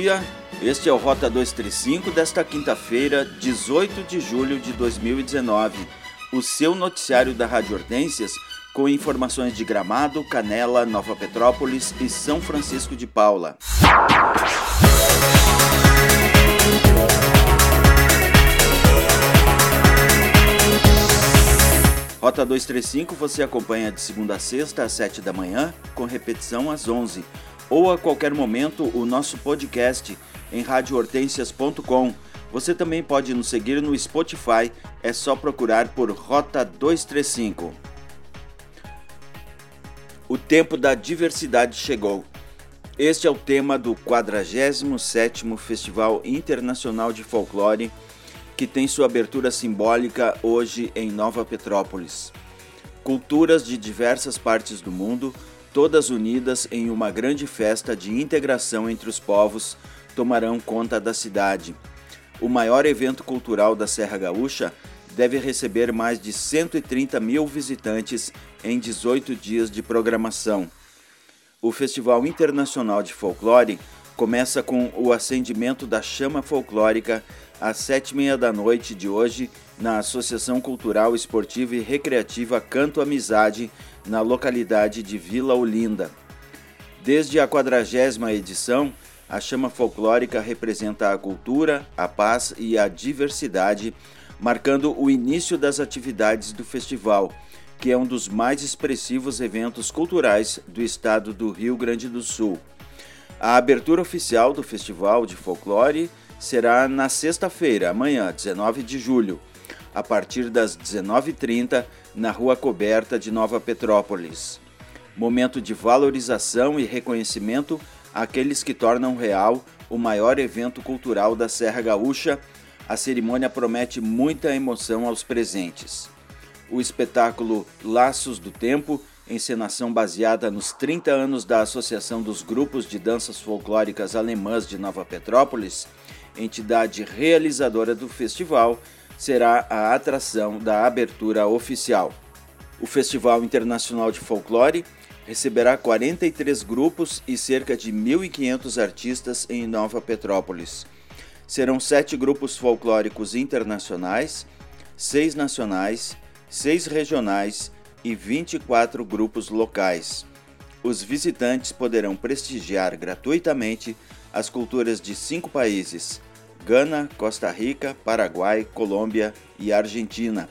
dia. Este é o Rota 235 desta quinta-feira, 18 de julho de 2019. O seu noticiário da Rádio Hortências com informações de Gramado, Canela, Nova Petrópolis e São Francisco de Paula. Rota 235 você acompanha de segunda a sexta às 7 da manhã, com repetição às 11 ou a qualquer momento o nosso podcast em radiohortensias.com. Você também pode nos seguir no Spotify, é só procurar por Rota 235. O tempo da diversidade chegou. Este é o tema do 47º Festival Internacional de Folclore, que tem sua abertura simbólica hoje em Nova Petrópolis. Culturas de diversas partes do mundo todas unidas em uma grande festa de integração entre os povos, tomarão conta da cidade. O maior evento cultural da Serra Gaúcha deve receber mais de 130 mil visitantes em 18 dias de programação. O Festival Internacional de Folclore começa com o acendimento da chama folclórica às sete e meia da noite de hoje na Associação Cultural, Esportiva e Recreativa Canto Amizade, na localidade de Vila Olinda. Desde a quadragésima edição, a chama folclórica representa a cultura, a paz e a diversidade, marcando o início das atividades do festival, que é um dos mais expressivos eventos culturais do estado do Rio Grande do Sul. A abertura oficial do Festival de Folclore será na sexta-feira, amanhã, 19 de julho, a partir das 19h30, na Rua Coberta de Nova Petrópolis. Momento de valorização e reconhecimento àqueles que tornam real o maior evento cultural da Serra Gaúcha. A cerimônia promete muita emoção aos presentes. O espetáculo Laços do Tempo, encenação baseada nos 30 anos da Associação dos Grupos de Danças Folclóricas Alemãs de Nova Petrópolis, entidade realizadora do festival, será a atração da abertura oficial. O Festival Internacional de Folclore receberá 43 grupos e cerca de 1.500 artistas em Nova Petrópolis. Serão sete grupos folclóricos internacionais, seis nacionais, seis regionais e 24 grupos locais. Os visitantes poderão prestigiar gratuitamente as culturas de cinco países: Gana, Costa Rica, Paraguai, Colômbia e Argentina,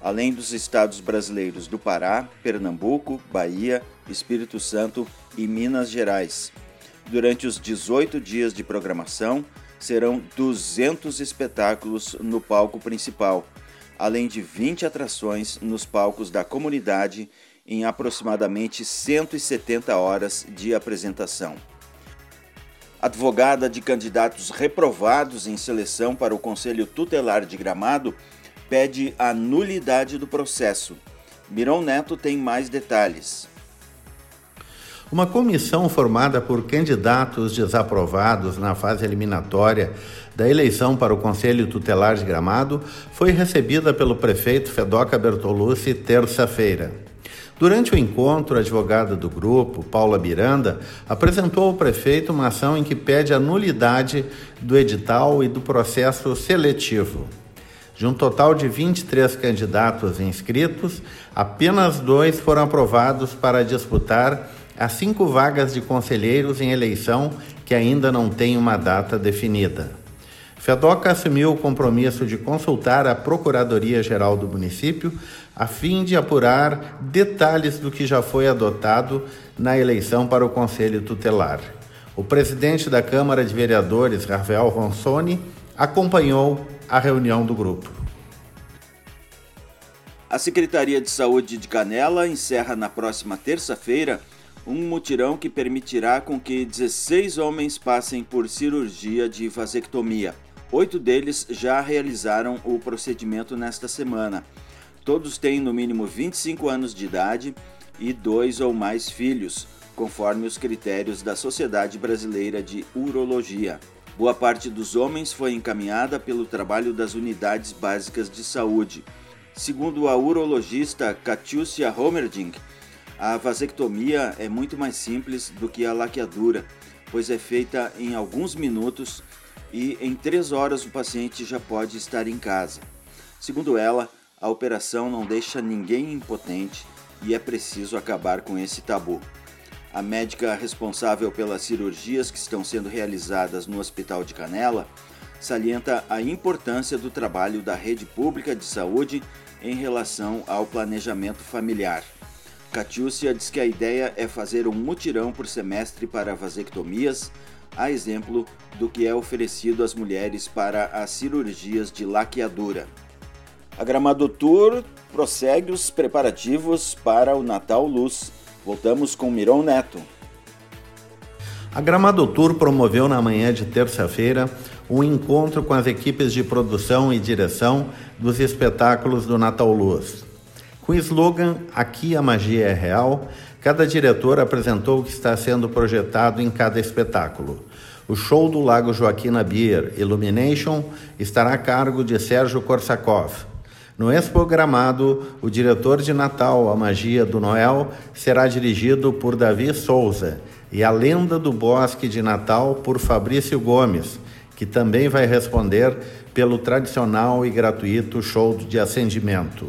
além dos estados brasileiros do Pará, Pernambuco, Bahia, Espírito Santo e Minas Gerais. Durante os 18 dias de programação, serão 200 espetáculos no palco principal, além de 20 atrações nos palcos da comunidade em aproximadamente 170 horas de apresentação advogada de candidatos reprovados em seleção para o Conselho Tutelar de Gramado, pede a nulidade do processo. Mirão Neto tem mais detalhes. Uma comissão formada por candidatos desaprovados na fase eliminatória da eleição para o Conselho Tutelar de Gramado foi recebida pelo prefeito Fedoca Bertolucci terça-feira. Durante o encontro, a advogada do grupo, Paula Miranda, apresentou ao prefeito uma ação em que pede a nulidade do edital e do processo seletivo. De um total de 23 candidatos inscritos, apenas dois foram aprovados para disputar as cinco vagas de conselheiros em eleição que ainda não tem uma data definida. Fedoca assumiu o compromisso de consultar a Procuradoria-Geral do município a fim de apurar detalhes do que já foi adotado na eleição para o Conselho Tutelar. O presidente da Câmara de Vereadores, Rafael Ronsoni, acompanhou a reunião do grupo. A Secretaria de Saúde de Canela encerra na próxima terça-feira um mutirão que permitirá com que 16 homens passem por cirurgia de vasectomia. Oito deles já realizaram o procedimento nesta semana. Todos têm no mínimo 25 anos de idade e dois ou mais filhos, conforme os critérios da Sociedade Brasileira de Urologia. Boa parte dos homens foi encaminhada pelo trabalho das unidades básicas de saúde. Segundo a urologista Katiusia Homerding, a vasectomia é muito mais simples do que a laqueadura, pois é feita em alguns minutos e em três horas o paciente já pode estar em casa. Segundo ela, a operação não deixa ninguém impotente e é preciso acabar com esse tabu. A médica responsável pelas cirurgias que estão sendo realizadas no Hospital de Canela salienta a importância do trabalho da rede pública de saúde em relação ao planejamento familiar. Catiúcia diz que a ideia é fazer um mutirão por semestre para vasectomias, a exemplo do que é oferecido às mulheres para as cirurgias de laqueadura. A Gramado Tour prossegue os preparativos para o Natal Luz. Voltamos com Miron Neto. A Gramado Tour promoveu na manhã de terça-feira um encontro com as equipes de produção e direção dos espetáculos do Natal Luz. Com o slogan Aqui a magia é real, cada diretor apresentou o que está sendo projetado em cada espetáculo. O show do Lago Joaquina Beer Illumination estará a cargo de Sérgio Korsakov. No Expo Gramado, o diretor de Natal, A Magia do Noel, será dirigido por Davi Souza e A Lenda do Bosque de Natal por Fabrício Gomes, que também vai responder pelo tradicional e gratuito show de acendimento.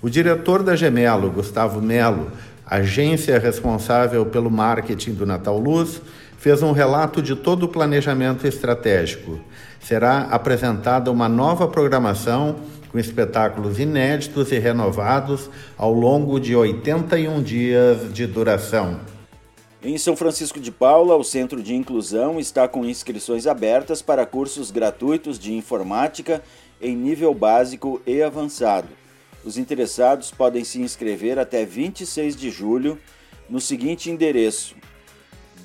O diretor da Gemelo, Gustavo Melo, agência responsável pelo marketing do Natal Luz, fez um relato de todo o planejamento estratégico. Será apresentada uma nova programação com espetáculos inéditos e renovados ao longo de 81 dias de duração. Em São Francisco de Paula, o Centro de Inclusão está com inscrições abertas para cursos gratuitos de informática em nível básico e avançado. Os interessados podem se inscrever até 26 de julho no seguinte endereço: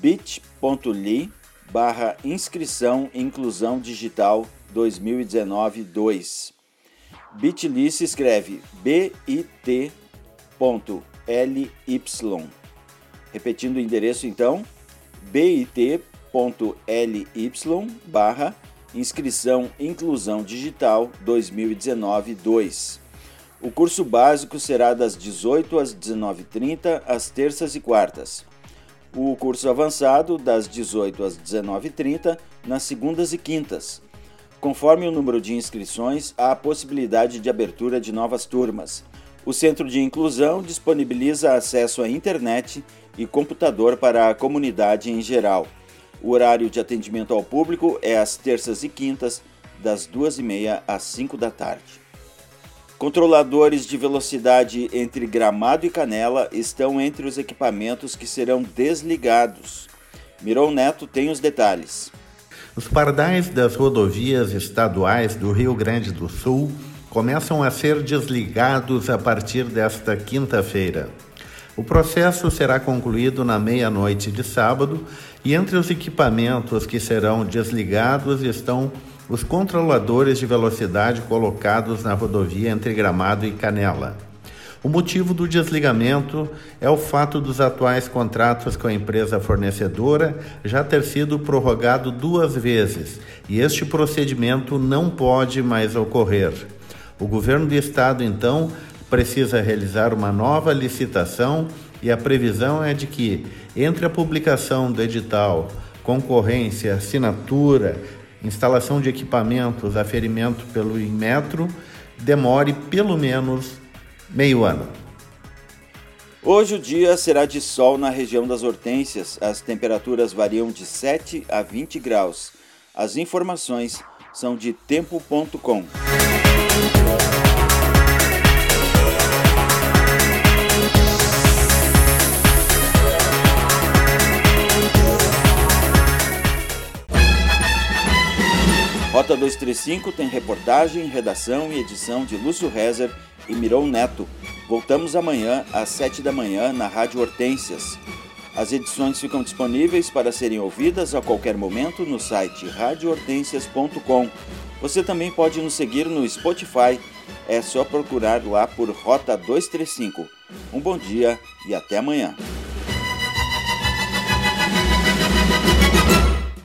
bit.ly barra inscrição inclusão digital 2019-2. Bit.ly se escreve bit.ly. Repetindo o endereço então, bit.ly barra inscrição inclusão digital 2019-2. O curso básico será das 18 às 19h30, às terças e quartas o curso avançado das 18 às 19h30 nas segundas e quintas. Conforme o número de inscrições, há a possibilidade de abertura de novas turmas. O Centro de Inclusão disponibiliza acesso à internet e computador para a comunidade em geral. O horário de atendimento ao público é às terças e quintas, das 2h30 às 5 da tarde. Controladores de velocidade entre Gramado e Canela estão entre os equipamentos que serão desligados. Miron Neto tem os detalhes. Os pardais das rodovias estaduais do Rio Grande do Sul começam a ser desligados a partir desta quinta-feira. O processo será concluído na meia-noite de sábado e entre os equipamentos que serão desligados estão os controladores de velocidade colocados na rodovia entre Gramado e Canela. O motivo do desligamento é o fato dos atuais contratos com a empresa fornecedora já ter sido prorrogado duas vezes e este procedimento não pode mais ocorrer. O governo do estado, então, precisa realizar uma nova licitação e a previsão é de que, entre a publicação do edital, concorrência, assinatura, instalação de equipamentos, aferimento pelo Inmetro, demore pelo menos meio ano. Hoje o dia será de sol na região das Hortênsias. As temperaturas variam de 7 a 20 graus. As informações são de tempo.com. Rota 235 tem reportagem, redação e edição de Lúcio Rezer e Miron Neto. Voltamos amanhã às 7 da manhã na Rádio Hortências. As edições ficam disponíveis para serem ouvidas a qualquer momento no site radiohortensias.com. Você também pode nos seguir no Spotify. É só procurar lá por Rota 235. Um bom dia e até amanhã.